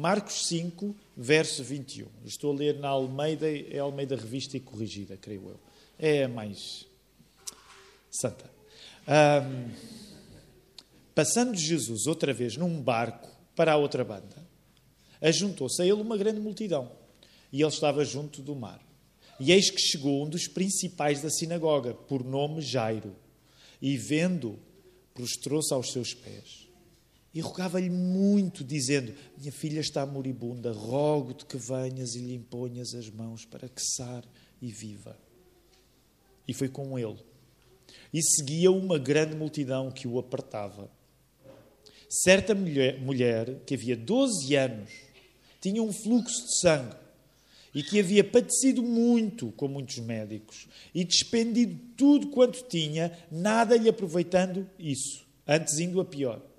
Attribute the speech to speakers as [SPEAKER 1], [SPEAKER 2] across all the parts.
[SPEAKER 1] Marcos 5, verso 21. Estou a ler na Almeida, é Almeida Revista e Corrigida, creio eu. É a mais santa. Um, passando Jesus outra vez num barco para a outra banda, ajuntou-se a ele uma grande multidão e ele estava junto do mar. E eis que chegou um dos principais da sinagoga, por nome Jairo, e vendo, prostrou-se aos seus pés. E rogava-lhe muito, dizendo: Minha filha está moribunda, rogo-te que venhas e lhe imponhas as mãos para que sare e viva. E foi com ele. E seguia uma grande multidão que o apertava. Certa mulher, mulher que havia 12 anos tinha um fluxo de sangue e que havia padecido muito com muitos médicos e despendido tudo quanto tinha, nada lhe aproveitando isso, antes indo a pior.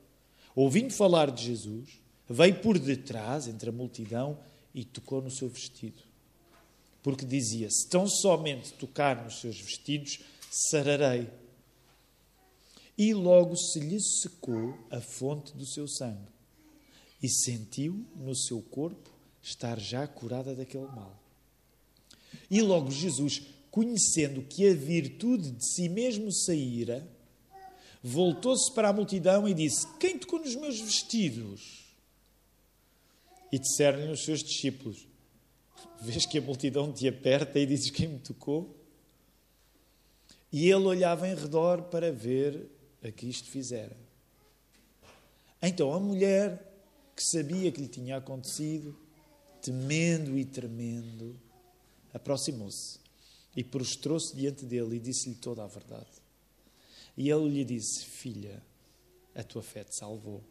[SPEAKER 1] Ouvindo falar de Jesus, veio por detrás, entre a multidão, e tocou no seu vestido. Porque dizia: Se tão somente tocar nos seus vestidos, sararei. E logo se lhe secou a fonte do seu sangue, e sentiu no seu corpo estar já curada daquele mal. E logo Jesus, conhecendo que a virtude de si mesmo saíra, voltou-se para a multidão e disse: Quem tocou nos meus vestidos? E disseram-lhe os seus discípulos: Vês que a multidão te aperta e dizes quem me tocou? E ele olhava em redor para ver a que isto fizera. Então a mulher, que sabia que lhe tinha acontecido, temendo e tremendo, aproximou-se e prostrou-se diante dele e disse-lhe toda a verdade. E ele lhe disse: Filha, a tua fé te salvou.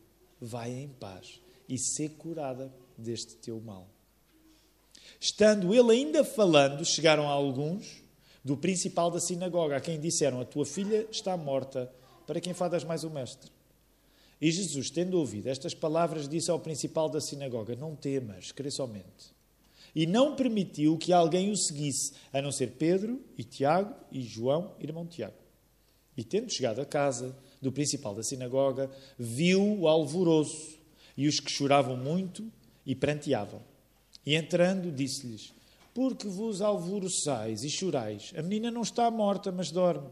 [SPEAKER 1] Vai em paz e sê curada deste teu mal. Estando ele ainda falando, chegaram alguns do principal da sinagoga, a quem disseram: A tua filha está morta, para quem fadas mais o mestre? E Jesus, tendo ouvido estas palavras, disse ao principal da sinagoga: Não temas, crê somente. E não permitiu que alguém o seguisse, a não ser Pedro e Tiago e João, irmão Tiago. E tendo chegado a casa do principal da sinagoga, viu o alvoroço e os que choravam muito e pranteavam. E entrando, disse-lhes: Por que vos alvoroçais e chorais? A menina não está morta, mas dorme.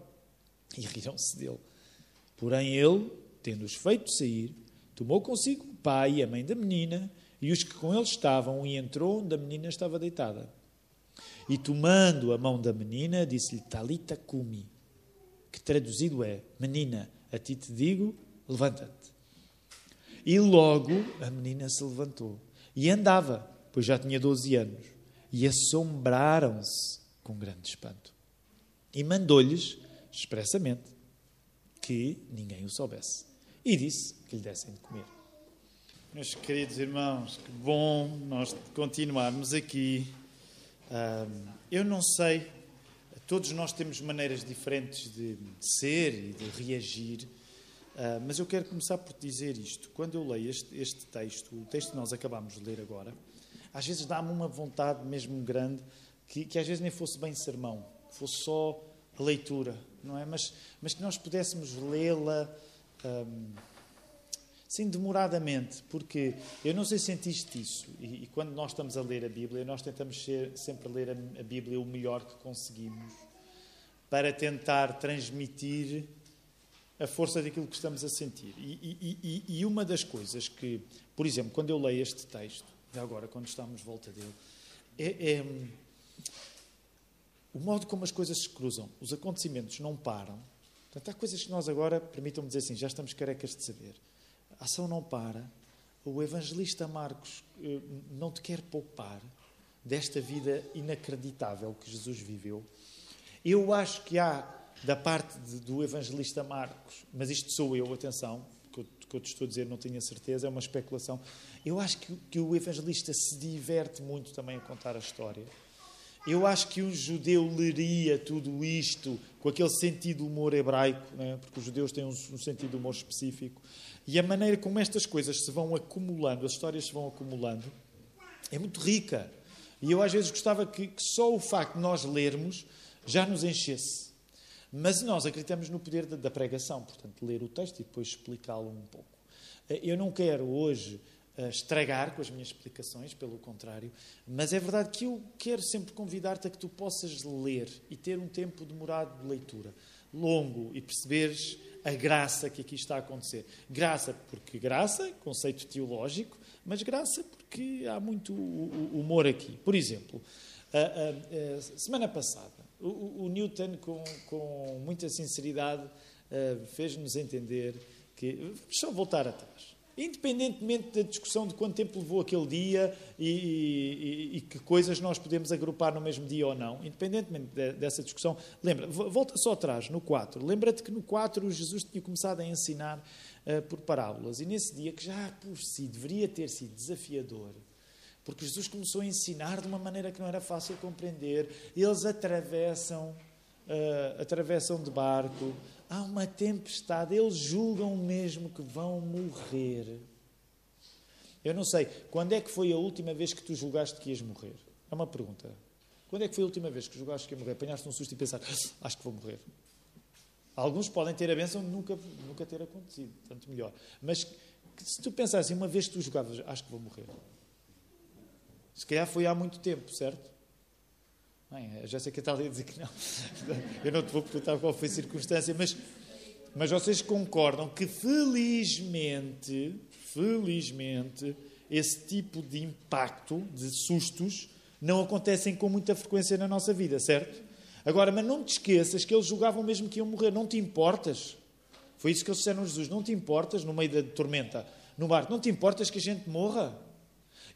[SPEAKER 1] E riram-se dele. Porém, ele tendo-os feito sair, tomou consigo o pai e a mãe da menina e os que com ele estavam e entrou onde a menina estava deitada. E tomando a mão da menina, disse-lhe Talita cumi, que traduzido é: Menina, a ti te digo, levanta-te. E logo a menina se levantou e andava, pois já tinha 12 anos, e assombraram-se com grande espanto. E mandou-lhes expressamente que ninguém o soubesse e disse que lhe dessem de comer. Meus queridos irmãos, que bom nós continuarmos aqui. eu não sei, todos nós temos maneiras diferentes de ser e de reagir, ah, mas eu quero começar por dizer isto. Quando eu leio este, este texto, o texto que nós acabamos de ler agora, às vezes dá-me uma vontade mesmo grande que, que às vezes nem fosse bem sermão, fosse só a leitura, não é? Mas, mas que nós pudéssemos lê-la um, sim, demoradamente, porque eu não sei se sentiste isso, e, e, quando nós estamos a ler a Bíblia, nós tentamos ser, sempre ler a, a Bíblia o melhor que conseguimos para tentar transmitir a força daquilo que estamos a sentir. E, e, e, uma das coisas que, por exemplo, quando eu leio este texto, agora, quando estamos de volta dele, é, é o modo como as coisas se cruzam. Os acontecimentos não param Portanto, há coisas que nós agora, permitam-me dizer assim, já estamos carecas de saber. A ação não para. O evangelista Marcos eh, não te quer poupar desta vida inacreditável que Jesus viveu. Eu acho que há, da parte de, do evangelista Marcos, mas isto sou eu, atenção, que eu, que eu te estou a dizer, não tenho a certeza, é uma especulação. Eu acho que, que o evangelista se diverte muito também a contar a história. Eu acho que um judeu leria tudo isto com aquele sentido humor hebraico, né? porque os judeus têm um, um sentido humor específico, e a maneira como estas coisas se vão acumulando, as histórias se vão acumulando, é muito rica. E eu às vezes gostava que, que só o facto de nós lermos já nos enchesse. Mas nós acreditamos no poder da, da pregação, portanto, ler o texto e depois explicá-lo um pouco. Eu não quero hoje uh, estragar com as minhas explicações, pelo contrário. Mas é verdade que eu quero sempre convidar-te a que tu possas ler e ter um tempo demorado de leitura, longo, e perceberes a graça que aqui está a acontecer. Graça, porque graça, conceito teológico, mas graça porque há muito humor aqui. Por exemplo, a, a, a semana passada, o, o Newton, com, com, muita sinceridade, uh, fez-nos entender que. Vamos só voltar atrás. Independentemente da discussão de quanto tempo levou aquele dia e, e, e, que coisas nós podemos agrupar no mesmo dia ou não, independentemente de, dessa discussão, lembra, volta só atrás, no 4. Lembra-te que no 4 Jesus tinha começado a ensinar uh, por parábolas e nesse dia, que já por si deveria ter sido desafiador, porque Jesus começou a ensinar de uma maneira que não era fácil compreender. Eles atravessam, uh, atravessam de barco, há uma tempestade, eles julgam mesmo que vão morrer. Eu não sei, quando é que foi a última vez que tu julgaste que ias morrer? É uma pergunta. Quando é que foi a última vez que julgaste que ia morrer? Apanhaste um susto e pensaste, ah, acho que vou morrer. Alguns podem ter a benção de nunca, nunca ter acontecido, tanto melhor. Mas se tu pensasse uma vez que tu julgavas, acho que vou morrer. Se calhar foi há muito tempo, certo? Bem, a Jéssica está ali a dizer que não. Eu não te vou perguntar qual foi a circunstância, mas, mas vocês concordam que felizmente, felizmente, esse tipo de impacto, de sustos, não acontecem com muita frequência na nossa vida, certo? Agora, mas não te esqueças que eles julgavam mesmo que iam morrer. Não te importas? Foi isso que eles disseram a Jesus. Não te importas, no meio da tormenta, no barco, não te importas que a gente morra?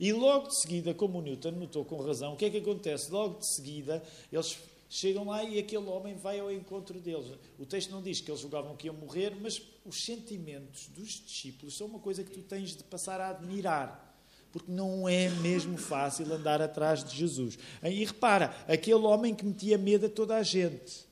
[SPEAKER 1] E logo de seguida, como o Newton notou com razão, o que é que acontece? Logo de seguida, eles chegam lá e aquele homem vai ao encontro deles. O texto não diz que eles julgavam que iam morrer, mas os sentimentos dos discípulos são uma coisa que tu tens de passar a admirar. Porque não é mesmo fácil andar atrás de Jesus. E repara, aquele homem que metia medo a toda a gente.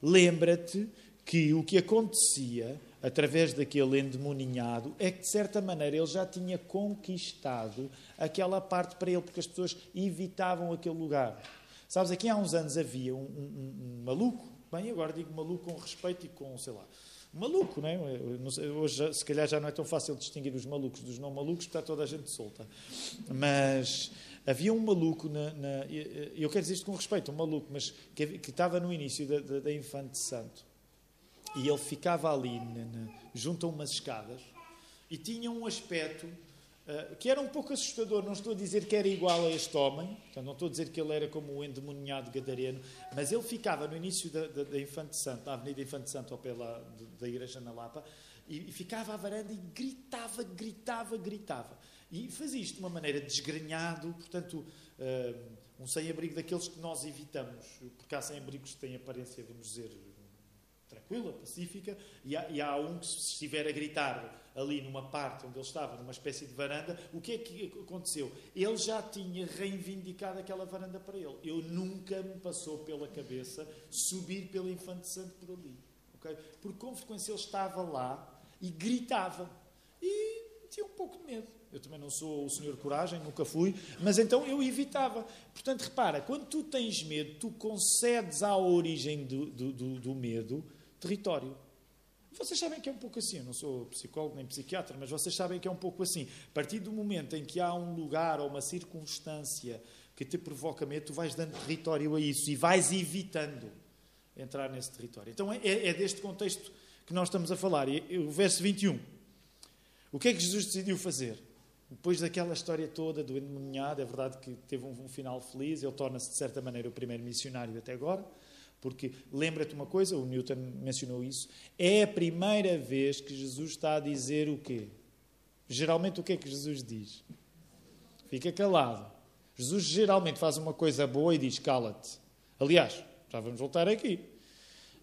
[SPEAKER 1] Lembra-te que o que acontecia através daquele endemoninhado, é que de certa maneira ele já tinha conquistado aquela parte para ele, porque as pessoas evitavam aquele lugar. Sabes, aqui há uns anos havia um, um, um maluco, bem, agora digo maluco com respeito e com, sei lá, maluco, não é? hoje, se calhar, já não é tão fácil distinguir os malucos dos não malucos, está toda a gente solta. Mas havia um maluco, na, na, eu quero dizer isto com respeito, um maluco, mas que, que estava no início da, da, da Infante Santo e ele ficava ali, junto a umas escadas, e tinha um aspecto uh, que era um pouco assustador. Não estou a dizer que era igual a este homem, portanto, não estou a dizer que ele era como o endemoniado gadareno, mas ele ficava no início da, da, da Infante Santo, na Avenida Infante Santo, pé lá da Igreja na Lapa, e, e ficava à varanda e gritava, gritava, gritava. E fazia isto de uma maneira desgrenhado, portanto, uh, um sem-abrigo daqueles que nós evitamos, porque há sem-abrigos que têm aparência, vamos dizer, tranquila, pacífica, e há, e há um que, se estiver a gritar ali numa parte onde ele estava, numa espécie de varanda, o que é que aconteceu? Ele já tinha reivindicado aquela varanda para ele. Eu nunca me passou pela cabeça subir pelo Infante Santo por ali. Okay? Porque com frequência ele estava lá e gritava. E tinha um pouco de medo. Eu também não sou o senhor coragem, nunca fui, mas então eu evitava. Portanto, repara, quando tu tens medo, tu concedes à origem do, do, do, do medo território. Vocês sabem que é um pouco assim, eu não sou psicólogo nem psiquiatra, mas vocês sabem que é um pouco assim. A partir do momento em que há um lugar ou uma circunstância que te provoca medo, tu vais dando território a isso e vais evitando entrar nesse território. Então é, é, é deste contexto que nós estamos a falar. E, o verso 21. O que é que Jesus decidiu fazer? Depois daquela história toda do endemoniado, é verdade que teve um, um final feliz, ele torna-se de certa maneira o primeiro missionário até agora. Porque lembra-te uma coisa, o Newton mencionou isso, é a primeira vez que Jesus está a dizer o quê? Geralmente o que é que Jesus diz? Fica calado. Jesus geralmente faz uma coisa boa e diz cala-te. Aliás, já vamos voltar aqui.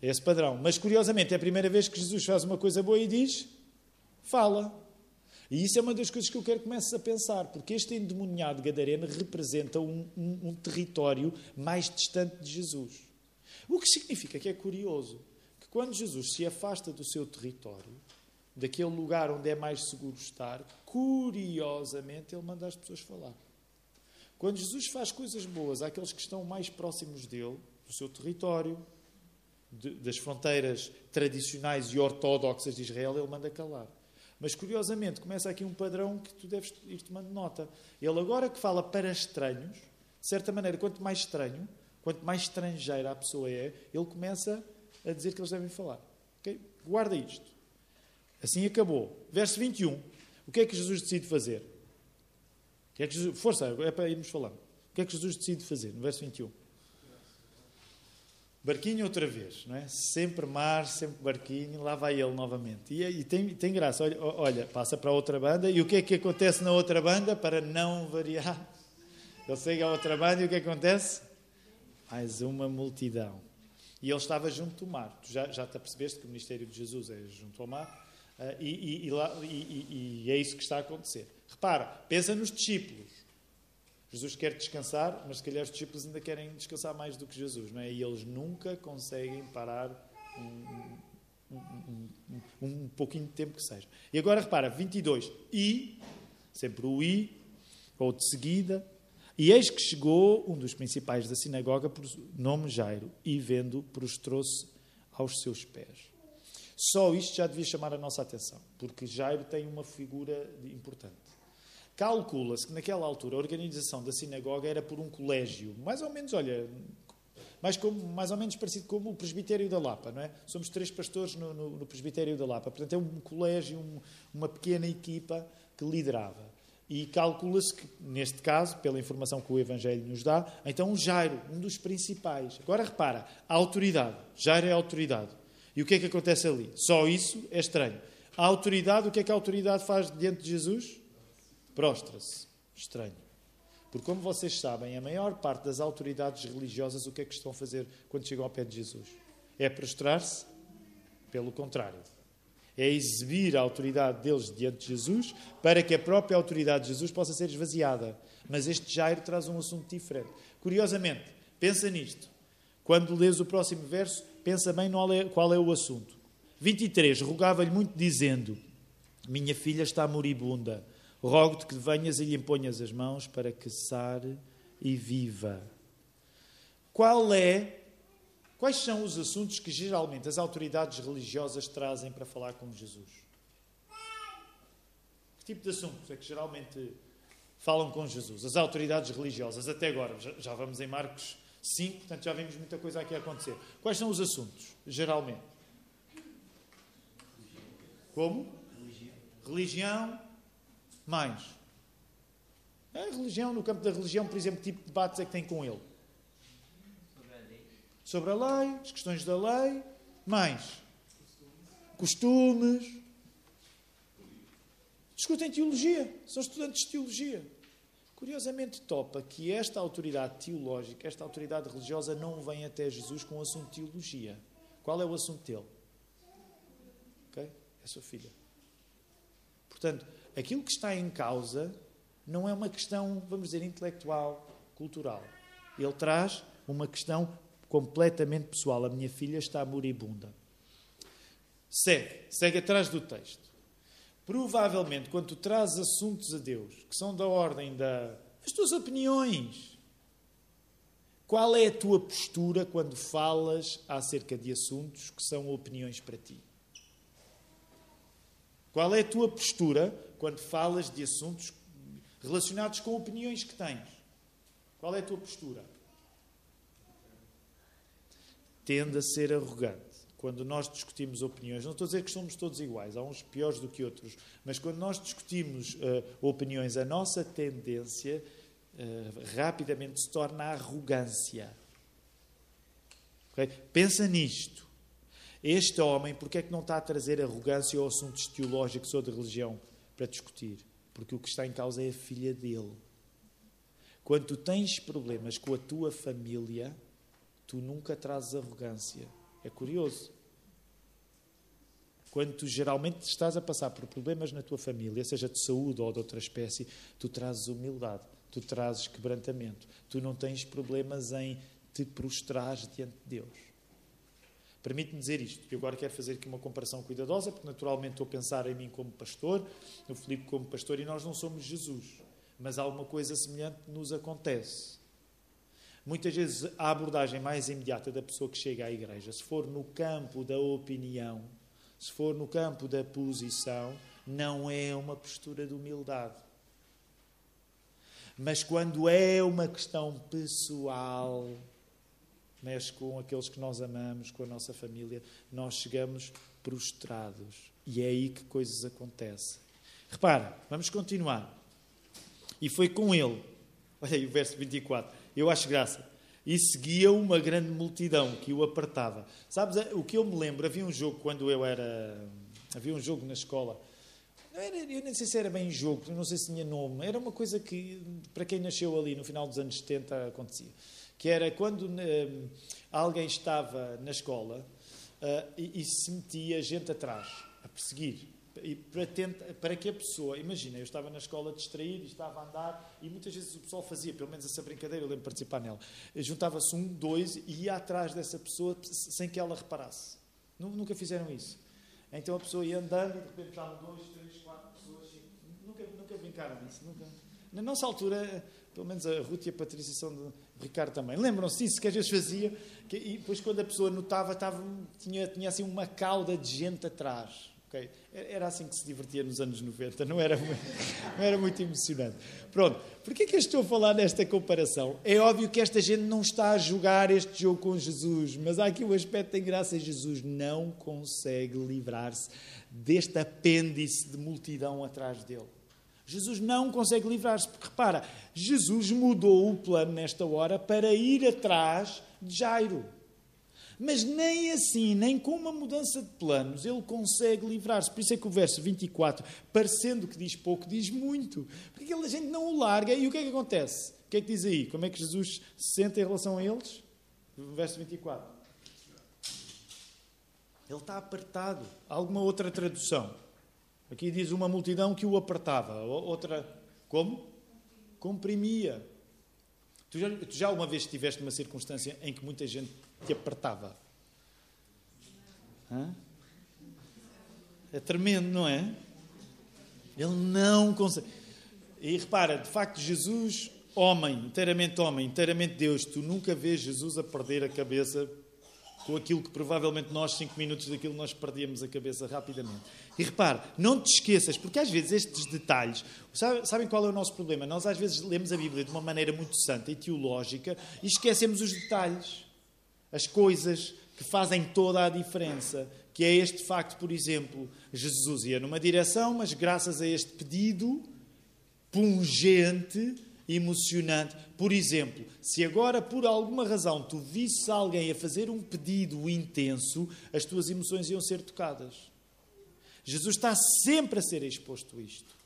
[SPEAKER 1] É esse padrão. Mas curiosamente é a primeira vez que Jesus faz uma coisa boa e diz fala. E isso é uma das coisas que eu quero que comeces a pensar, porque este endemoniado gadareno representa um, um, um território mais distante de Jesus. O que significa que é curioso que quando Jesus se afasta do seu território, daquele lugar onde é mais seguro estar, curiosamente ele manda as pessoas falar. Quando Jesus faz coisas boas àqueles que estão mais próximos dele, do seu território, de, das fronteiras tradicionais e ortodoxas de Israel, ele manda calar. Mas curiosamente começa aqui um padrão que tu deves ir tomando nota. Ele agora que fala para estranhos, de certa maneira, quanto mais estranho, quanto mais estrangeira a pessoa é, ele começa a dizer que eles devem falar. Okay? Guarda isto. Assim acabou. Verso 21. O que é que Jesus decide fazer? O que é que Jesus... Força, é para irmos falando. O que é que Jesus decide fazer? No verso 21. Barquinho outra vez, não é? Sempre mar, sempre barquinho, lá vai ele novamente. E, e tem, tem graça, olha, olha, passa para outra banda, e o que é que acontece na outra banda, para não variar? Ele chega à outra banda e o que acontece? Mais uma multidão. E ele estava junto do mar. Tu já, já te apercebeste que o ministério de Jesus é junto ao mar? Uh, e, e, e, lá, e é isso que está a acontecer. Repara, pensa nos discípulos. Jesus quer descansar, mas se calhar os discípulos ainda querem descansar mais do que Jesus, não é? E eles nunca conseguem parar um, um, um, um pouquinho de tempo que seja. E agora repara, 22. E, sempre o i, ou de seguida, e eis que chegou um dos principais da sinagoga, por nome Jairo, e vendo, prostrou-se aos seus pés. Só isto já devia chamar a nossa atenção, porque Jairo tem uma figura importante. Calcula-se que naquela altura a organização da sinagoga era por um colégio, mais ou menos, olha, mais, como, mais ou menos parecido com o presbitério da Lapa, não é? Somos três pastores no, no, no presbitério da Lapa, portanto é um colégio, um, uma pequena equipa que liderava. E calcula-se que, neste caso, pela informação que o Evangelho nos dá, então Jairo, um dos principais. Agora repara, a autoridade. Jairo é a autoridade. E o que é que acontece ali? Só isso é estranho. A autoridade, o que é que a autoridade faz diante de Jesus? prostra-se. Estranho. Porque, como vocês sabem, a maior parte das autoridades religiosas o que é que estão a fazer quando chegam ao pé de Jesus? É prostrar-se? Pelo contrário. É exibir a autoridade deles diante de Jesus para que a própria autoridade de Jesus possa ser esvaziada. Mas este Jairo traz um assunto diferente. Curiosamente, pensa nisto. Quando lês o próximo verso, pensa bem qual é o assunto. 23. Rogava-lhe muito, dizendo: Minha filha está moribunda Rogo-te que venhas e lhe imponhas as mãos para que sare e viva. Qual é, quais são os assuntos que geralmente as autoridades religiosas trazem para falar com Jesus? Que tipo de assuntos é que geralmente falam com Jesus? As autoridades religiosas, até agora, já, vamos em Marcos 5, portanto já vimos muita coisa aqui a acontecer. Quais são os assuntos, geralmente? Como? Religião. Religião mais. A religião, no campo da religião, por exemplo, que tipo de debates é que tem com ele? Sobre a lei. As questões da lei. Mais. Costumes. Discutem teologia. São estudantes de teologia. Curiosamente, topa que esta autoridade teológica, esta autoridade religiosa, não vem até Jesus com o assunto de teologia. Qual é o assunto dele? É a sua filha. Portanto, aquilo que está em causa não é uma questão, vamos dizer, intelectual, cultural. Ele traz uma questão completamente pessoal. A minha filha está moribunda. Segue, segue atrás do texto. Provavelmente, quando tu trazes assuntos a Deus que são da ordem das tuas opiniões, qual é a tua postura quando falas acerca de assuntos que são opiniões para ti? Qual é a tua postura quando falas de assuntos relacionados com opiniões que tens? Qual é a tua postura? Tende a ser arrogante. Quando nós discutimos opiniões, não estou a dizer que somos todos iguais, há uns piores do que outros, mas quando nós discutimos uh, opiniões, a nossa tendência uh, rapidamente se torna a arrogância. Okay? Pensa nisto. Este homem, porque é que não está a trazer arrogância ou assuntos teológicos ou de religião para discutir? Porque o que está em causa é a filha dele. Quando tu tens problemas com a tua família, tu nunca trazes arrogância. É curioso. Quando tu geralmente estás a passar por problemas na tua família, seja de saúde ou de outra espécie, tu trazes humildade, tu trazes quebrantamento, tu não tens problemas em te prostrar diante de Deus. Permite-me dizer isto. Eu agora quero fazer aqui uma comparação cuidadosa, porque naturalmente estou a pensar em mim como pastor, no Filipe como pastor, e nós não somos Jesus. Mas alguma coisa semelhante nos acontece. Muitas vezes a abordagem mais imediata da pessoa que chega à igreja, se for no campo da opinião, se for no campo da posição, não é uma postura de humildade. Mas quando é uma questão pessoal, mexe com aqueles que nós amamos, com a nossa família, nós chegamos prostrados. E é aí que coisas acontecem. Repara, vamos continuar. E foi com ele. Olha aí o verso 24. Eu acho graça. E seguia uma grande multidão que o apertava. Sabes, o que eu me lembro, havia um jogo quando eu era. Havia um jogo na escola. Era, eu nem sei se era bem jogo, não sei se tinha nome. Era uma coisa que, para quem nasceu ali no final dos anos 70, acontecia. Que era quando uh, alguém estava na escola uh, e, e se metia gente atrás, a perseguir e para, para que a pessoa, imagina, eu estava na escola distraído estava a andar e muitas vezes o pessoal fazia, pelo menos essa brincadeira, eu lembro de participar nela. Juntava-se um, dois e ia atrás dessa pessoa sem que ela reparasse. Nunca fizeram isso. Então a pessoa ia andando e de repente estavam dois, três, quatro pessoas. Nunca, nunca brincaram nisso. Nunca. Na nossa altura, pelo menos a Ruth e a Patrícia são de Ricardo também. Lembram-se disso que às vezes fazia? Que, e depois quando a pessoa notava, estava, tinha, tinha assim uma cauda de gente atrás. Okay? Era assim que se divertia nos anos 90, não era, não era muito emocionante. Pronto, porquê que eu estou a falar nesta comparação? É óbvio que esta gente não está a jogar este jogo com Jesus, mas há aqui um aspecto em graça: Jesus não consegue livrar-se deste apêndice de multidão atrás dele. Jesus não consegue livrar-se, porque repara, Jesus mudou o plano nesta hora para ir atrás de Jairo. Mas nem assim, nem com uma mudança de planos, ele consegue livrar-se. Por isso é que o verso 24, parecendo que diz pouco, diz muito. Porque aquela gente não o larga. E o que é que acontece? O que é que diz aí? Como é que Jesus se sente em relação a eles? Verso 24. Ele está apertado. Alguma outra tradução? Aqui diz uma multidão que o apertava. Outra, como? Comprimia. Tu já, tu já uma vez estiveste numa circunstância em que muita gente te apertava. Hã? É tremendo, não é? Ele não consegue. E repara, de facto, Jesus, homem, inteiramente homem, inteiramente Deus, tu nunca vês Jesus a perder a cabeça com aquilo que provavelmente nós, cinco minutos daquilo, nós perdíamos a cabeça rapidamente. E repare, não te esqueças, porque às vezes estes detalhes, sabem qual é o nosso problema? Nós às vezes lemos a Bíblia de uma maneira muito santa e teológica e esquecemos os detalhes as coisas que fazem toda a diferença, que é este facto, por exemplo, Jesus ia numa direção, mas graças a este pedido pungente, emocionante, por exemplo, se agora por alguma razão tu visses alguém a fazer um pedido intenso, as tuas emoções iam ser tocadas. Jesus está sempre a ser exposto a isto.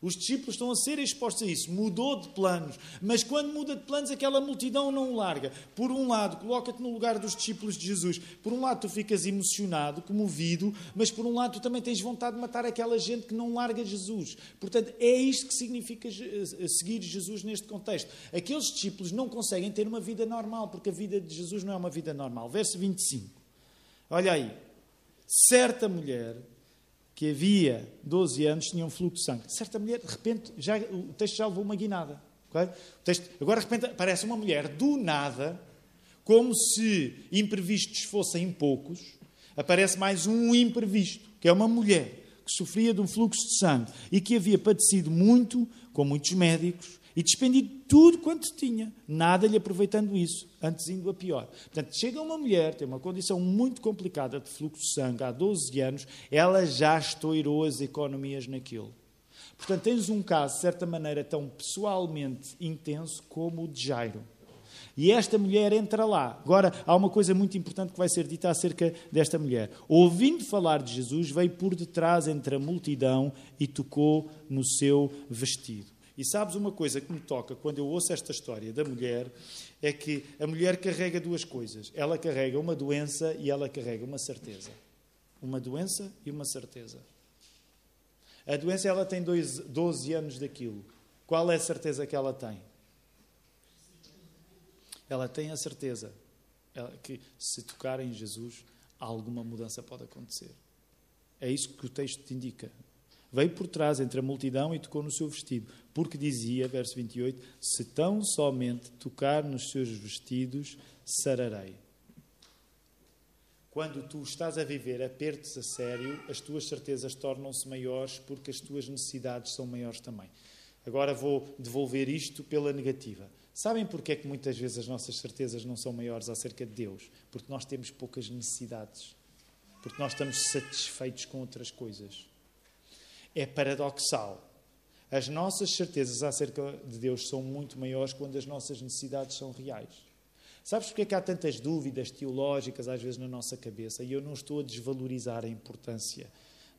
[SPEAKER 1] Os discípulos estão a ser expostos a isso. Mudou de planos. Mas quando muda de planos, aquela multidão não o larga. Por um lado, coloca-te no lugar dos discípulos de Jesus. Por um lado, tu ficas emocionado, comovido, mas por um lado, tu também tens vontade de matar aquela gente que não larga Jesus. Portanto, é isto que significa eh, seguir Jesus neste contexto. Aqueles discípulos não conseguem ter uma vida normal, porque a vida de Jesus não é uma vida normal. Verso 25. Olha aí. Certa mulher que havia 12 anos tinha um fluxo de sangue. Certa mulher, de repente, já, o texto já levou uma guinada. Okay? Texto, agora, de repente, aparece uma mulher do nada, como se imprevistos fossem poucos, aparece mais um imprevisto, que é uma mulher que sofria de um fluxo de sangue e que havia padecido muito com muitos médicos e despendido tudo quanto tinha, nada lhe aproveitando isso, antes indo a pior. Portanto, chega uma mulher, tem uma condição muito complicada de fluxo de sangue há 12 anos, ela já estourou as economias naquilo. Portanto, tens um caso, de certa maneira, tão pessoalmente intenso como o de Jairo. E esta mulher entra lá. Agora, há uma coisa muito importante que vai ser dita acerca desta mulher. Ouvindo falar de Jesus, veio por detrás entre a multidão e tocou no seu vestido. E sabes uma coisa que me toca quando eu ouço esta história da mulher é que a mulher carrega duas coisas. Ela carrega uma doença e ela carrega uma certeza. Uma doença e uma certeza. A doença ela tem dois, 12 anos daquilo. Qual é a certeza que ela tem? Ela tem a certeza que se tocar em Jesus, alguma mudança pode acontecer. É isso que o texto te indica. Veio por trás entre a multidão e tocou no seu vestido, porque dizia, verso 28, se tão somente tocar nos seus vestidos, sararei. quando tu estás a viver apertos a sério, as tuas certezas tornam-se maiores porque as tuas necessidades são maiores também. Agora vou devolver isto pela negativa. Sabem porque é que muitas vezes as nossas certezas não são maiores acerca de Deus? Porque nós temos poucas necessidades. Porque nós estamos satisfeitos com outras coisas. É paradoxal. As nossas certezas acerca de Deus são muito maiores quando as nossas necessidades são reais. Sabes porque é que há tantas dúvidas teológicas às vezes na nossa cabeça? E eu não estou a desvalorizar a importância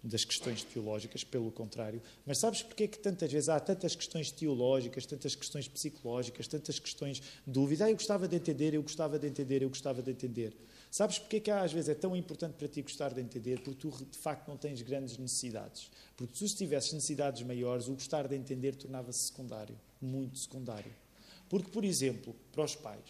[SPEAKER 1] das questões teológicas, pelo contrário. Mas sabes porque é que tantas vezes há tantas questões teológicas, tantas questões psicológicas, tantas questões de dúvida? Ah, eu gostava de entender, eu gostava de entender, eu gostava de entender. Sabes porque é que às vezes é tão importante para ti gostar de entender? Porque tu de facto não tens grandes necessidades. Porque se tivesses necessidades maiores, o gostar de entender tornava-se secundário, muito secundário. Porque, por exemplo, para os pais,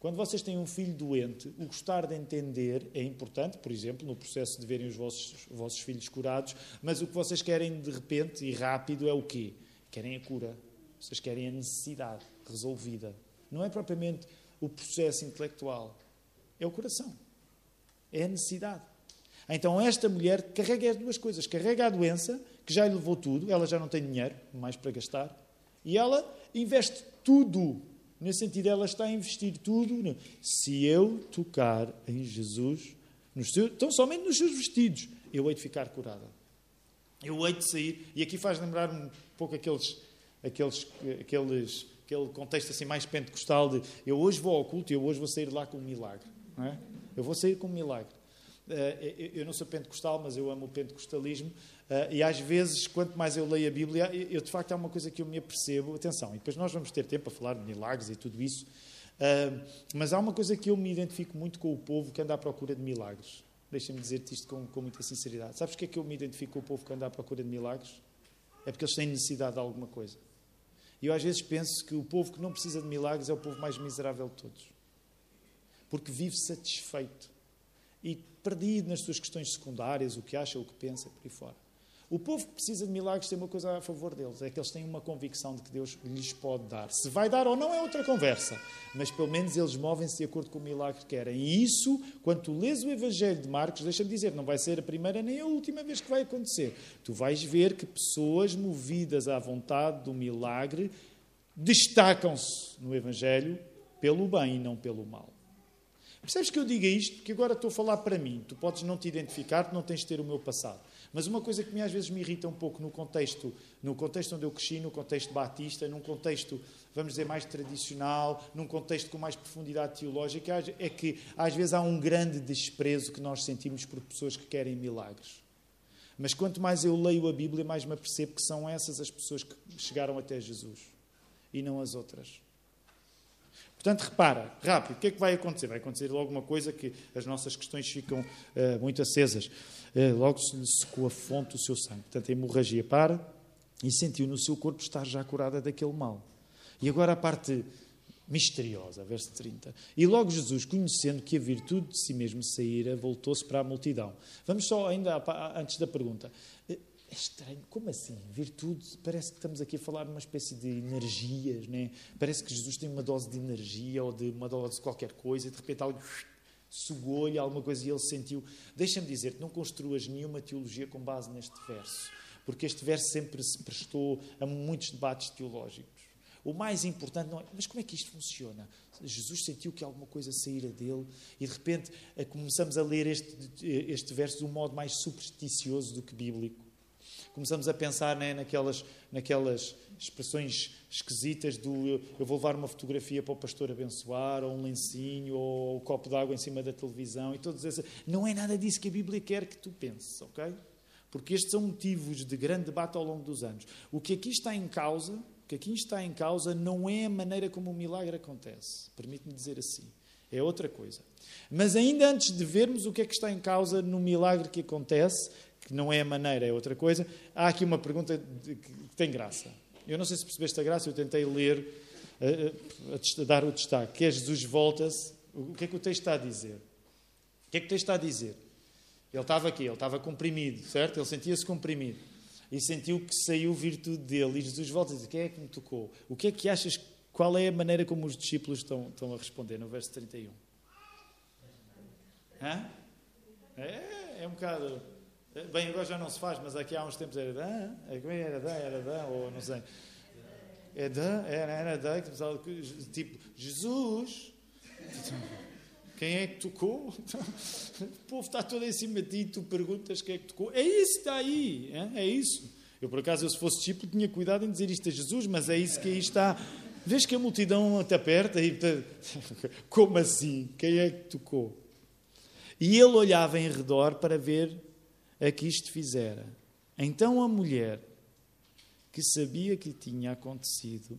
[SPEAKER 1] quando vocês têm um filho doente, o gostar de entender é importante, por exemplo, no processo de verem os vossos, vossos filhos curados, mas o que vocês querem de repente e rápido é o quê? Querem a cura. Vocês querem a necessidade resolvida. Não é propriamente o processo intelectual, é o coração. É a necessidade. Então esta mulher carrega as duas coisas. Carrega a doença, que já lhe levou tudo, ela já não tem dinheiro mais para gastar, e ela investe tudo Nesse sentido, ela está a investir tudo. Se eu tocar em Jesus, nos seus, somente nos seus vestidos, eu hei de ficar curada. Eu hei de sair. E aqui faz lembrar um pouco aqueles, aqueles, aqueles, aquele contexto assim mais pentecostal de eu hoje vou ao culto e eu hoje vou sair lá com um milagre. Não é? Eu vou sair com um milagre. Eh, eu não sou pentecostal, mas eu amo o pentecostalismo. Uh, e às vezes, quanto mais eu leio a Bíblia, eu de facto é uma coisa que eu me apercebo. Atenção, e depois nós vamos ter tempo a falar de milagres e tudo isso. Uh, mas há uma coisa que eu me identifico muito com o povo que anda à procura de milagres. Deixa-me dizer-te isto com, com, muita sinceridade. Sabes porque é que eu me identifico com o povo que anda à procura de milagres? É porque eles têm necessidade de alguma coisa. E eu às vezes penso que o povo que não precisa de milagres é o povo mais miserável de todos. Porque vive satisfeito e perdido nas suas questões secundárias, o que acha, o que pensa, por aí fora. O povo que precisa de milagres tem uma coisa a favor deles, é que eles têm uma convicção de que Deus lhes pode dar. Se vai dar ou não é outra conversa, mas pelo menos eles movem-se de acordo com o milagre que querem. E isso, quando tu lês o Evangelho de Marcos, deixa-me dizer, não vai ser a primeira nem a última vez que vai acontecer. Tu vais ver que pessoas movidas à vontade do milagre destacam-se no Evangelho pelo bem e não pelo mal. Percebes que eu diga isto? Porque agora estou a falar para mim. Tu podes não te identificar, tu não tens de ter o meu passado. Mas uma coisa que me, às vezes me irrita um pouco no contexto, no contexto onde eu cresci, no contexto batista, num contexto, vamos dizer, mais tradicional, num contexto com mais profundidade teológica, é que às vezes há um grande desprezo que nós sentimos por pessoas que querem milagres. Mas quanto mais eu leio a Bíblia, mais me apercebo que são essas as pessoas que chegaram até Jesus e não as outras. Portanto, repara, rápido, o que é que vai acontecer? Vai acontecer logo uma coisa que as nossas questões ficam uh, muito acesas. Uh, logo se lhe secou a fonte do seu sangue. Portanto, a hemorragia para e sentiu no seu corpo estar já curada daquele mal. E agora a parte misteriosa, verso 30. E logo Jesus, conhecendo que a virtude de si mesmo saíra, voltou-se para a multidão. Vamos só ainda antes da pergunta. É estranho, como assim? Virtude, parece que estamos aqui a falar de uma espécie de energias, né? Parece que Jesus tem uma dose de energia ou de uma dose de qualquer coisa e de repente algo sugou-lhe alguma coisa e ele sentiu. Deixa-me dizer-te, não construas nenhuma teologia com base neste verso, porque este verso sempre se prestou a muitos debates teológicos. O mais importante não é, mas como é que isto funciona? Jesus sentiu que alguma coisa saíra dele e de repente começamos a ler este, este verso de um modo mais supersticioso do que bíblico começamos a pensar né, naquelas, naquelas expressões esquisitas do eu vou levar uma fotografia para o pastor abençoar, ou um lencinho, ou um copo de água em cima da televisão, e todos esses. Não é nada disso que a Bíblia quer que tu penses, ok? Porque estes são motivos de grande debate ao longo dos anos. O que aqui está em causa, o que aqui está em causa não é a maneira como o milagre acontece. Permite-me dizer assim. É outra coisa. Mas ainda antes de vermos o que é que está em causa no milagre que acontece, que não é a maneira, é outra coisa, há aqui uma pergunta que tem graça. Eu não sei se percebeste a graça, eu tentei ler, a, a, a dar o destaque, que é Jesus volta-se. O que é que o texto está a dizer? O que é que o texto está a dizer? Ele estava aqui, ele estava comprimido, certo? Ele sentia-se comprimido. E sentiu que saiu virtude dele. E Jesus volta e diz: Quem é que me tocou? O que é que achas? Qual é a maneira como os discípulos estão, estão a responder no verso 31? Hã? É, é um bocado. Bem, agora já não se faz, mas aqui há uns tempos era Dan, era Dan, era Dan, ou não sei. É Dan, era, era Dan, tipo, Jesus, quem é que tocou? O povo está todo em cima de ti tu perguntas quem é que tocou. É isso que está aí, é, é isso. Eu, por acaso, eu, se fosse discípulo, tinha cuidado em dizer isto a Jesus, mas é isso que aí está. Vês que a multidão te aperta e. Como assim? Quem é que tocou? E ele olhava em redor para ver a que isto fizera. Então a mulher, que sabia que tinha acontecido,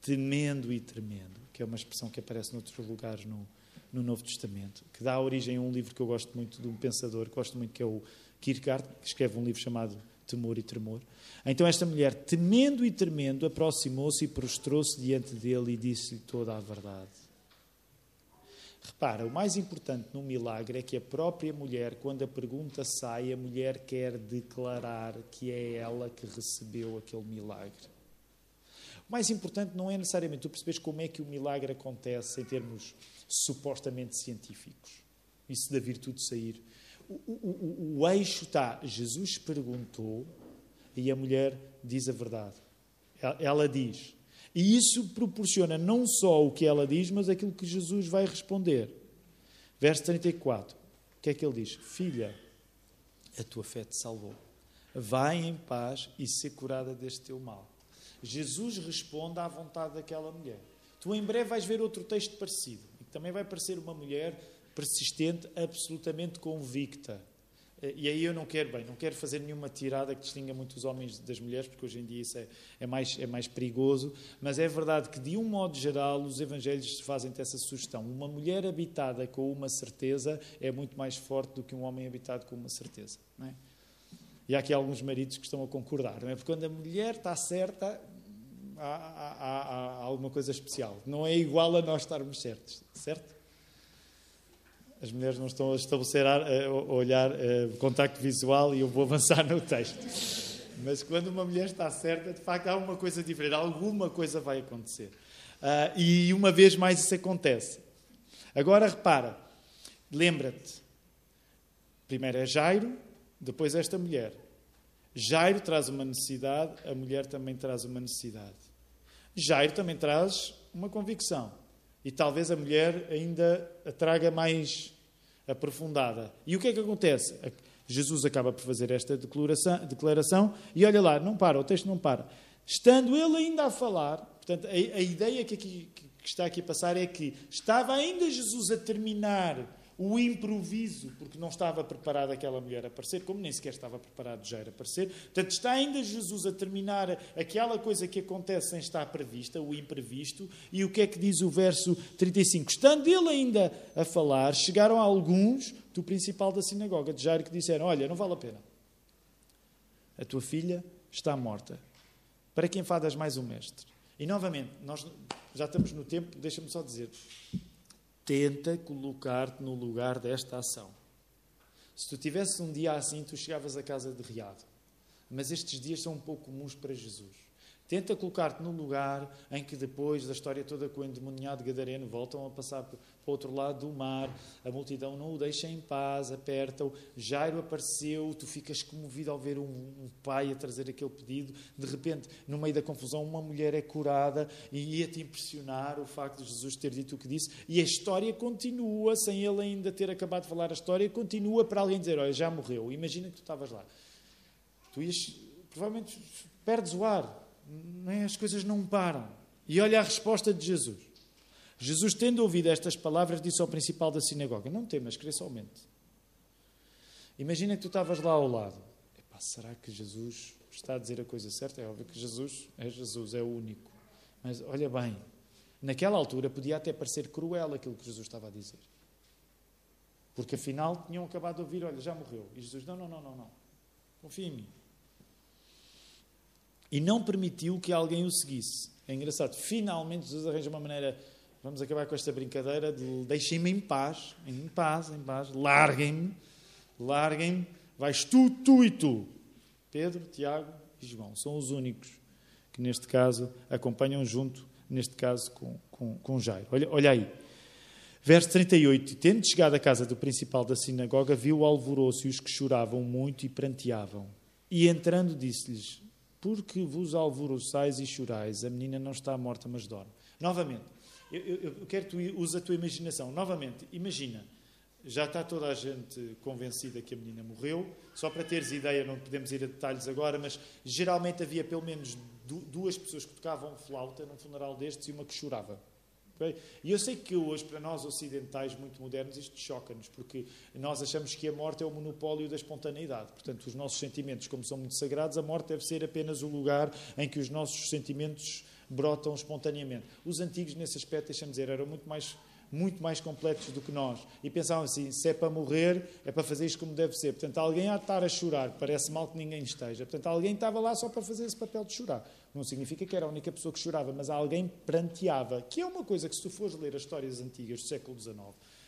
[SPEAKER 1] temendo e tremendo, que é uma expressão que aparece noutros lugares no, no Novo Testamento, que dá origem a um livro que eu gosto muito, de um pensador que gosto muito, que é o Kierkegaard, que escreve um livro chamado Temor e Tremor. Então esta mulher, temendo e tremendo, aproximou-se e prostrou-se diante dele e disse-lhe toda a verdade. Repara, o mais importante no milagre é que a própria mulher, quando a pergunta sai, a mulher quer declarar que é ela que recebeu aquele milagre. O mais importante não é necessariamente tu percebes como é que o milagre acontece em termos supostamente científicos. Isso da virtude sair. O, o, o, o eixo está, Jesus perguntou e a mulher diz a verdade. Ela, ela diz, e isso proporciona não só o que ela diz, mas aquilo que Jesus vai responder. Verso 34. O que é que ele diz? Filha, a tua fé te salvou. Vai em paz e ser curada deste teu mal. Jesus responde à vontade daquela mulher. Tu em breve vais ver outro texto parecido, que também vai parecer uma mulher persistente, absolutamente convicta. E aí eu não quero, bem, não quero fazer nenhuma tirada que distinga muito os homens das mulheres, porque hoje em dia isso é, é, mais, é mais perigoso, mas é verdade que, de um modo geral, os evangelhos fazem-te essa sugestão. Uma mulher habitada com uma certeza é muito mais forte do que um homem habitado com uma certeza. Não é? E há aqui alguns maridos que estão a concordar, não é? Porque quando a mulher está certa, há, há, há, há alguma coisa especial. Não é igual a nós estarmos certos, certo? As mulheres não estão a estabelecer a, olhar, a, contacto visual e eu vou avançar no texto. Mas quando uma mulher está certa, de facto há uma coisa diferente, alguma coisa vai acontecer. Uh, e uma vez mais isso acontece. Agora repara, lembra-te. Primeiro é Jairo, depois esta mulher. Jairo traz uma necessidade, a mulher também traz uma necessidade. Jairo também traz uma convicção. E talvez a mulher ainda a traga mais aprofundada. E o que é que acontece? Jesus acaba por fazer esta declaração, declaração e olha lá, não para, o texto não para. Estando ele ainda a falar, portanto, a, a ideia que, aqui, que está aqui a passar é que estava ainda Jesus a terminar o improviso, porque não estava preparada aquela mulher a aparecer, como nem sequer estava preparado já a aparecer. Portanto, está ainda Jesus a terminar aquela coisa que acontece sem estar prevista, o imprevisto. E o que é que diz o verso 35? Estando ele ainda a falar, chegaram alguns do principal da sinagoga de Jairo que disseram: Olha, não vale a pena. A tua filha está morta. Para que enfadas mais o mestre? E novamente, nós já estamos no tempo, deixa-me só dizer tenta colocar-te no lugar desta ação. Se tu tivesses um dia assim, tu chegavas a casa de riado. Mas estes dias são um pouco comuns para Jesus. Tenta colocar-te no lugar em que depois da história toda com o endemoniado gadareno voltam a passar o outro lado do mar, a multidão não o deixa em paz, aperta-o, Jairo apareceu, tu ficas comovido ao ver um, um, pai a trazer aquele pedido, de repente, no meio da confusão, uma mulher é curada e ia-te impressionar o facto de Jesus ter dito o que disse, e a história continua, sem ele ainda ter acabado de falar a história, continua para alguém dizer, olha, já morreu, imagina que tu estavas lá. Tu ias, provavelmente, perdes o ar, as coisas não param. E olha a resposta de Jesus. Jesus, tendo ouvido estas palavras, disse ao principal da sinagoga: Não temas, crê somente. Imagina que tu estavas lá ao lado. Epá, será que Jesus está a dizer a coisa certa? É óbvio que Jesus é Jesus, é o único. Mas olha bem, naquela altura podia até parecer cruel aquilo que Jesus estava a dizer. Porque afinal tinham acabado de ouvir: Olha, já morreu. E Jesus: Não, não, não, não, não. Confia em mim e não permitiu que alguém o seguisse. É engraçado. Finalmente Jesus arranja uma maneira. Vamos acabar com esta brincadeira de deixem-me em paz, em paz, em paz, larguem-me, larguem-me, vais tu, tu e tu. Pedro, Tiago e João são os únicos que, neste caso, acompanham junto, neste caso, com, com, com Jairo. Olha, olha aí. Verso 38. Tendo chegado à casa do principal da sinagoga, viu o alvoroço e os que choravam muito e pranteavam. E entrando, disse-lhes: Por que vos alvoroçais e chorais? A menina não está morta, mas dorme. Novamente, eu, eu, quero que tu uses a tua imaginação. Novamente, imagina já está toda a gente convencida que a menina morreu. Só para teres ideia, não podemos ir a detalhes agora, mas geralmente havia pelo menos duas pessoas que tocavam flauta num funeral destes e uma que chorava. E eu sei que hoje, para nós ocidentais muito modernos, isto choca-nos, porque nós achamos que a morte é o monopólio da espontaneidade. Portanto, os nossos sentimentos, como são muito sagrados, a morte deve ser apenas o lugar em que os nossos sentimentos brotam espontaneamente. Os antigos, nesse aspecto, deixa-me dizer, eram muito mais muito mais completos do que nós. E pensavam assim: se é para morrer, é para fazer isto como deve ser. Portanto, alguém há de estar a chorar, parece mal que ninguém esteja. Portanto, alguém estava lá só para fazer esse papel de chorar. Não significa que era a única pessoa que chorava, mas alguém pranteava, que é uma coisa que, se tu fores ler as histórias antigas do século XIX,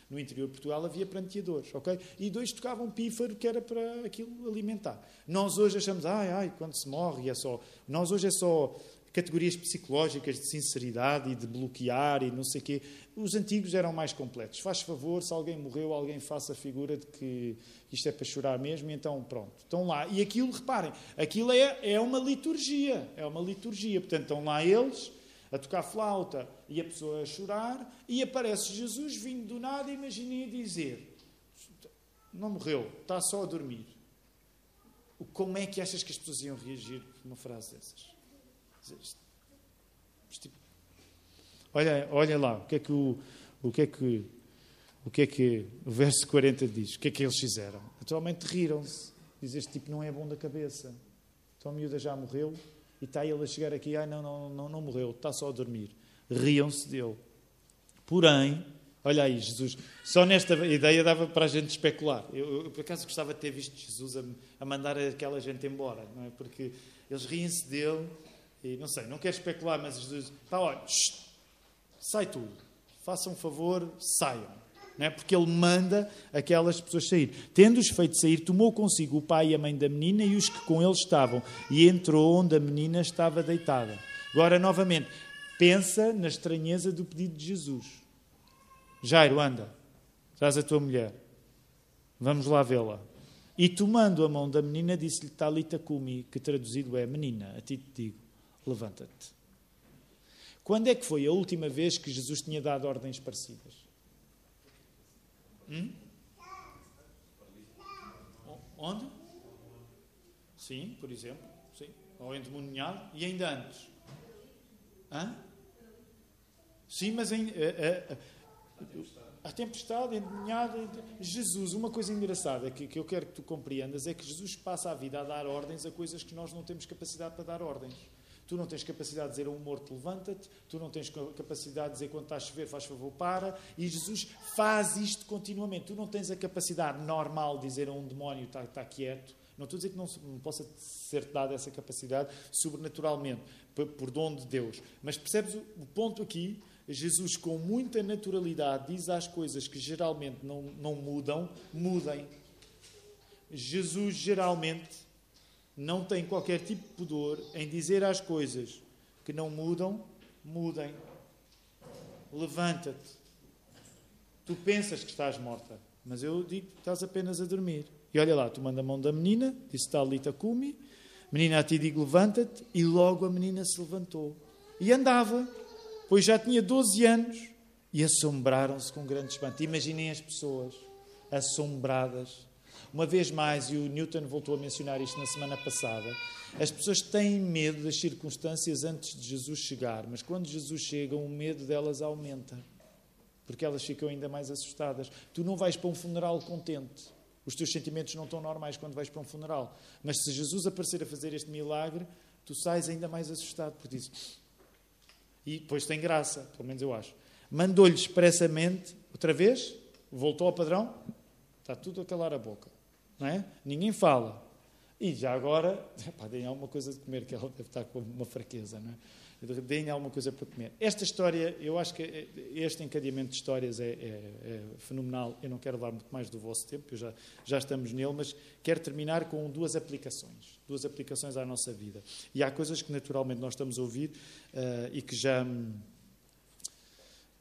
[SPEAKER 1] no interior de Portugal havia pranteadores, ok? E dois tocavam pífaro que era para aquilo alimentar. Nós hoje achamos, ai, ai, quando se morre é só. Nós hoje é só categorias psicológicas de sinceridade e de bloquear e não sei quê. Os antigos eram mais completos. Faz favor, se alguém morreu, alguém faça a figura de que isto é para chorar mesmo, e então pronto. Estão lá. E aquilo, reparem, aquilo é, é uma liturgia. É uma liturgia. Portanto, estão lá eles a tocar flauta e a pessoa a chorar, e aparece Jesus vindo do nada, imaginem dizer: Não morreu, está só a dormir. Como é que achas que as pessoas iam reagir por uma frase dessas? Olha, olha lá, o que é que o, o que é que o que é que o verso 40 diz? O que é que eles fizeram? Atualmente riram-se. Diz este tipo não é bom da cabeça. Então a miúda já morreu e está ele a chegar aqui, ai não, não, não, não morreu, está só a dormir. Riam-se dele. Porém, olha aí, Jesus, só nesta ideia dava para a gente especular. Eu, eu por acaso gostava de ter visto Jesus a, a mandar aquela gente embora, não é? Porque eles riem-se dele e não sei, não quero especular, mas Jesus pá, olha, shh, sai tudo. Façam um favor, saiam. Não é? Porque ele manda aquelas pessoas sair. Tendo-os feito sair, tomou consigo o pai e a mãe da menina e os que com ele estavam, e entrou onde a menina estava deitada. Agora, novamente, pensa na estranheza do pedido de Jesus. Jairo, anda, traz a tua mulher. Vamos lá vê-la. E tomando a mão da menina, disse-lhe Talita Kumi, que traduzido é menina, a ti te digo levanta-te. Quando é que foi a última vez que Jesus tinha dado ordens parecidas? Hum? Onde? Sim, por exemplo. Sim. Ao endemoniado. E ainda antes? Hã? Sim, mas em, a, a, a tempestade, endemoniado. Jesus, uma coisa engraçada que, que eu quero que tu compreendas é que Jesus passa a vida a dar ordens a coisas que nós não temos capacidade para dar ordens. Tu não tens capacidade de dizer a um morto, levanta-te. Tu não tens capacidade de dizer quando está a chover, faz favor, para. E Jesus faz isto continuamente. Tu não tens a capacidade normal de dizer a um demónio, está, está quieto. Não estou a dizer que não, não possa ser dada essa capacidade sobrenaturalmente, por, por dom de Deus. Mas percebes o, o ponto aqui? Jesus, com muita naturalidade, diz às coisas que geralmente não, não mudam, mudem. Jesus geralmente não tem qualquer tipo de pudor em dizer às coisas que não mudam, mudem. Levanta-te. Tu pensas que estás morta, mas eu digo que estás apenas a dormir. E olha lá, tu manda a mão da menina, disse Talita Kumi, menina a ti digo levanta-te, e logo a menina se levantou. E andava, pois já tinha 12 anos, e assombraram-se com grande espanto. Imaginem as pessoas assombradas uma vez mais, e o Newton voltou a mencionar isto na semana passada, as pessoas têm medo das circunstâncias antes de Jesus chegar, mas quando Jesus chega, o medo delas aumenta, porque elas ficam ainda mais assustadas. Tu não vais para um funeral contente. Os teus sentimentos não estão normais quando vais para um funeral. Mas se Jesus aparecer a fazer este milagre, tu sais ainda mais assustado por isso. E depois tem graça, pelo menos eu acho. Mandou-lhe expressamente, outra vez, voltou ao padrão, está tudo a calar a boca não é? Ninguém fala. E já agora, pá, deem alguma coisa de comer, que ela deve estar com uma fraqueza, não é? Deem alguma coisa para comer. Esta história, eu acho que este encadeamento de histórias é, é, é fenomenal. Eu não quero levar muito mais do vosso tempo, já, já estamos nele, mas quero terminar com duas aplicações. Duas aplicações à nossa vida. E há coisas que naturalmente nós estamos a ouvir uh, e que já,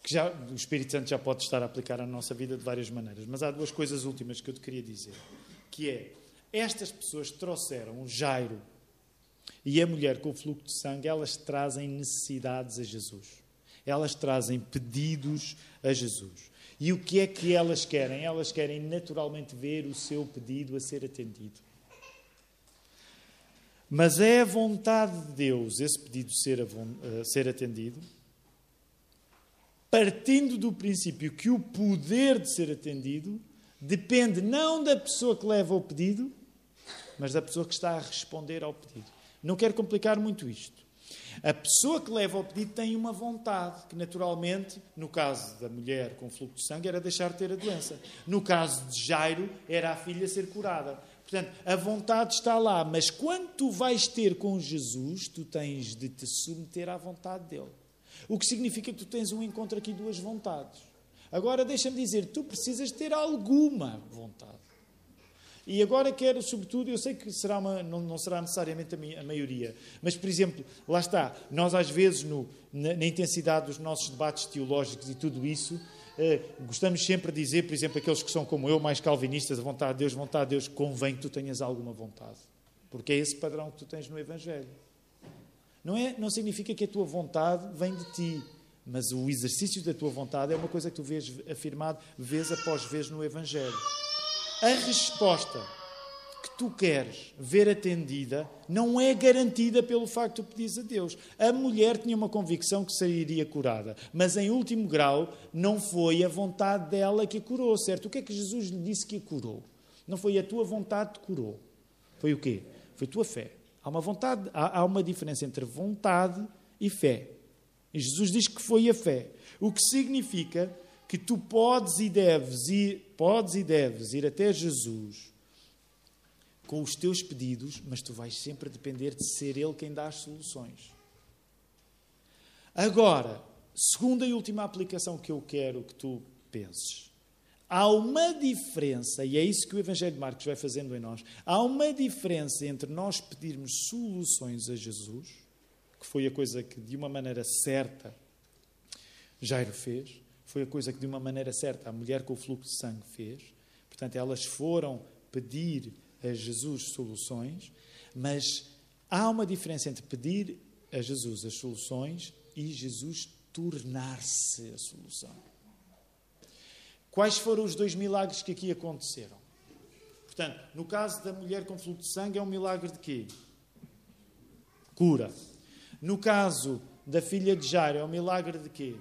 [SPEAKER 1] que já, o Espírito Santo já pode estar a aplicar na nossa vida de várias maneiras. Mas há duas coisas últimas que eu te queria dizer, que é, estas pessoas trouxeram o Jairo e a mulher com o fluxo de sangue, elas trazem necessidades a Jesus. Elas trazem pedidos a Jesus. E o que é que elas querem? Elas querem naturalmente ver o seu pedido a ser atendido. Mas é a vontade de Deus esse pedido ser, a, ser atendido, partindo do princípio que o poder de ser atendido depende não da pessoa que leva o pedido, mas da pessoa que está a responder ao pedido. Não quero complicar muito isto. A pessoa que leva o pedido tem uma vontade, que naturalmente, no caso da mulher com fluxo de sangue, era deixar de ter a doença. No caso de Jairo, era a filha ser curada. Portanto, a vontade está lá, mas quando tu vais ter com Jesus, tu tens de te submeter à vontade dele. O que significa que tu tens um encontro aqui duas vontades. Agora deixa-me dizer, tu precisas ter alguma vontade. E agora quero, sobretudo, eu sei que será uma, não, não, será necessariamente a, maioria, mas, por exemplo, lá está, nós às vezes, no, na, na, intensidade dos nossos debates teológicos e tudo isso, eh, gostamos sempre de dizer, por exemplo, aqueles que são como eu, mais calvinistas, a vontade de Deus, vontade de Deus, convém que tu tenhas alguma vontade. Porque é esse padrão que tu tens no Evangelho. Não, é, não significa que a tua vontade vem de ti, mas o exercício da tua vontade é uma coisa que tu vês afirmado vez após vez no Evangelho. A resposta que tu queres ver atendida não é garantida pelo facto de tu pedires a Deus. A mulher tinha uma convicção que sairia curada, mas em último grau não foi a vontade dela que a curou, certo? O que é que Jesus lhe disse que a curou? Não foi a tua vontade que curou. Foi o quê? Foi tua fé. Há uma vontade, há, há uma diferença entre vontade e fé. E Jesus diz que foi a fé. O que significa que tu podes e deves ir, podes e deves ir até Jesus com os teus pedidos, mas tu vais sempre depender de ser Ele quem dá as soluções. Agora, segunda e última aplicação que eu quero que tu penses. Há uma diferença, e é isso que o Evangelho de Marcos vai fazendo em nós. Há uma diferença entre nós pedirmos soluções a Jesus, que foi a coisa que de uma maneira certa Jairo fez, foi a coisa que, de uma maneira certa, a mulher com o fluxo de sangue fez. Portanto, elas foram pedir a Jesus soluções, mas há uma diferença entre pedir a Jesus as soluções e Jesus tornar-se a solução. Quais foram os dois milagres que aqui aconteceram? Portanto, no caso da mulher com fluxo de sangue, é um milagre de quê? Cura. No caso da filha de Jairo, é um milagre de quê?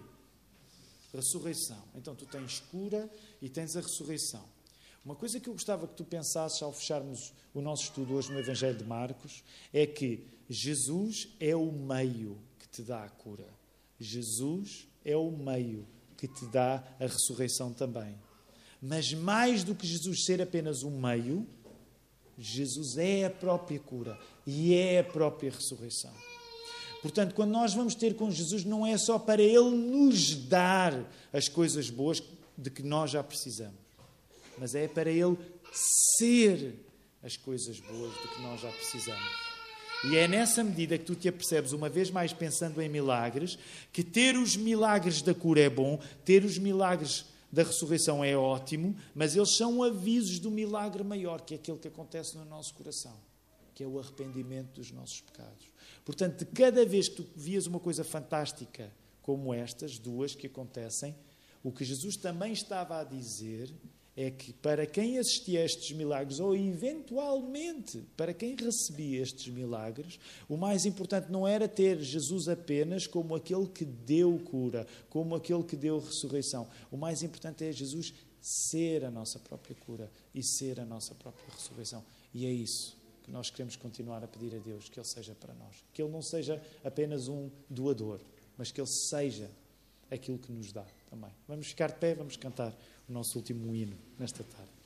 [SPEAKER 1] ressurreição. Então tu tens cura e tens a ressurreição. Uma coisa que eu gostava que tu pensasses ao fecharmos o nosso estudo hoje no Evangelho de Marcos é que Jesus é o meio que te dá a cura. Jesus é o meio que te dá a ressurreição também. Mas mais do que Jesus ser apenas um meio, Jesus é a própria cura e é a própria ressurreição. Portanto, quando nós vamos ter com Jesus, não é só para Ele nos dar as coisas boas de que nós já precisamos, mas é para Ele ser as coisas boas de que nós já precisamos. E é nessa medida que tu te apercebes, uma vez mais pensando em milagres, que ter os milagres da cura é bom, ter os milagres da ressurreição é ótimo, mas eles são avisos do milagre maior, que é aquele que acontece no nosso coração, que é o arrependimento dos nossos pecados. Portanto, de cada vez que tu vias uma coisa fantástica como estas, duas que acontecem, o que Jesus também estava a dizer é que para quem assistia a estes milagres, ou eventualmente para quem recebia estes milagres, o mais importante não era ter Jesus apenas como aquele que deu cura, como aquele que deu ressurreição. O mais importante é Jesus ser a nossa própria cura e ser a nossa própria ressurreição. E é isso nós queremos continuar a pedir a Deus que Ele seja para nós. Que Ele não seja apenas um doador, mas que Ele seja aquilo que nos dá também. Vamos ficar de pé, vamos cantar o nosso último hino nesta tarde.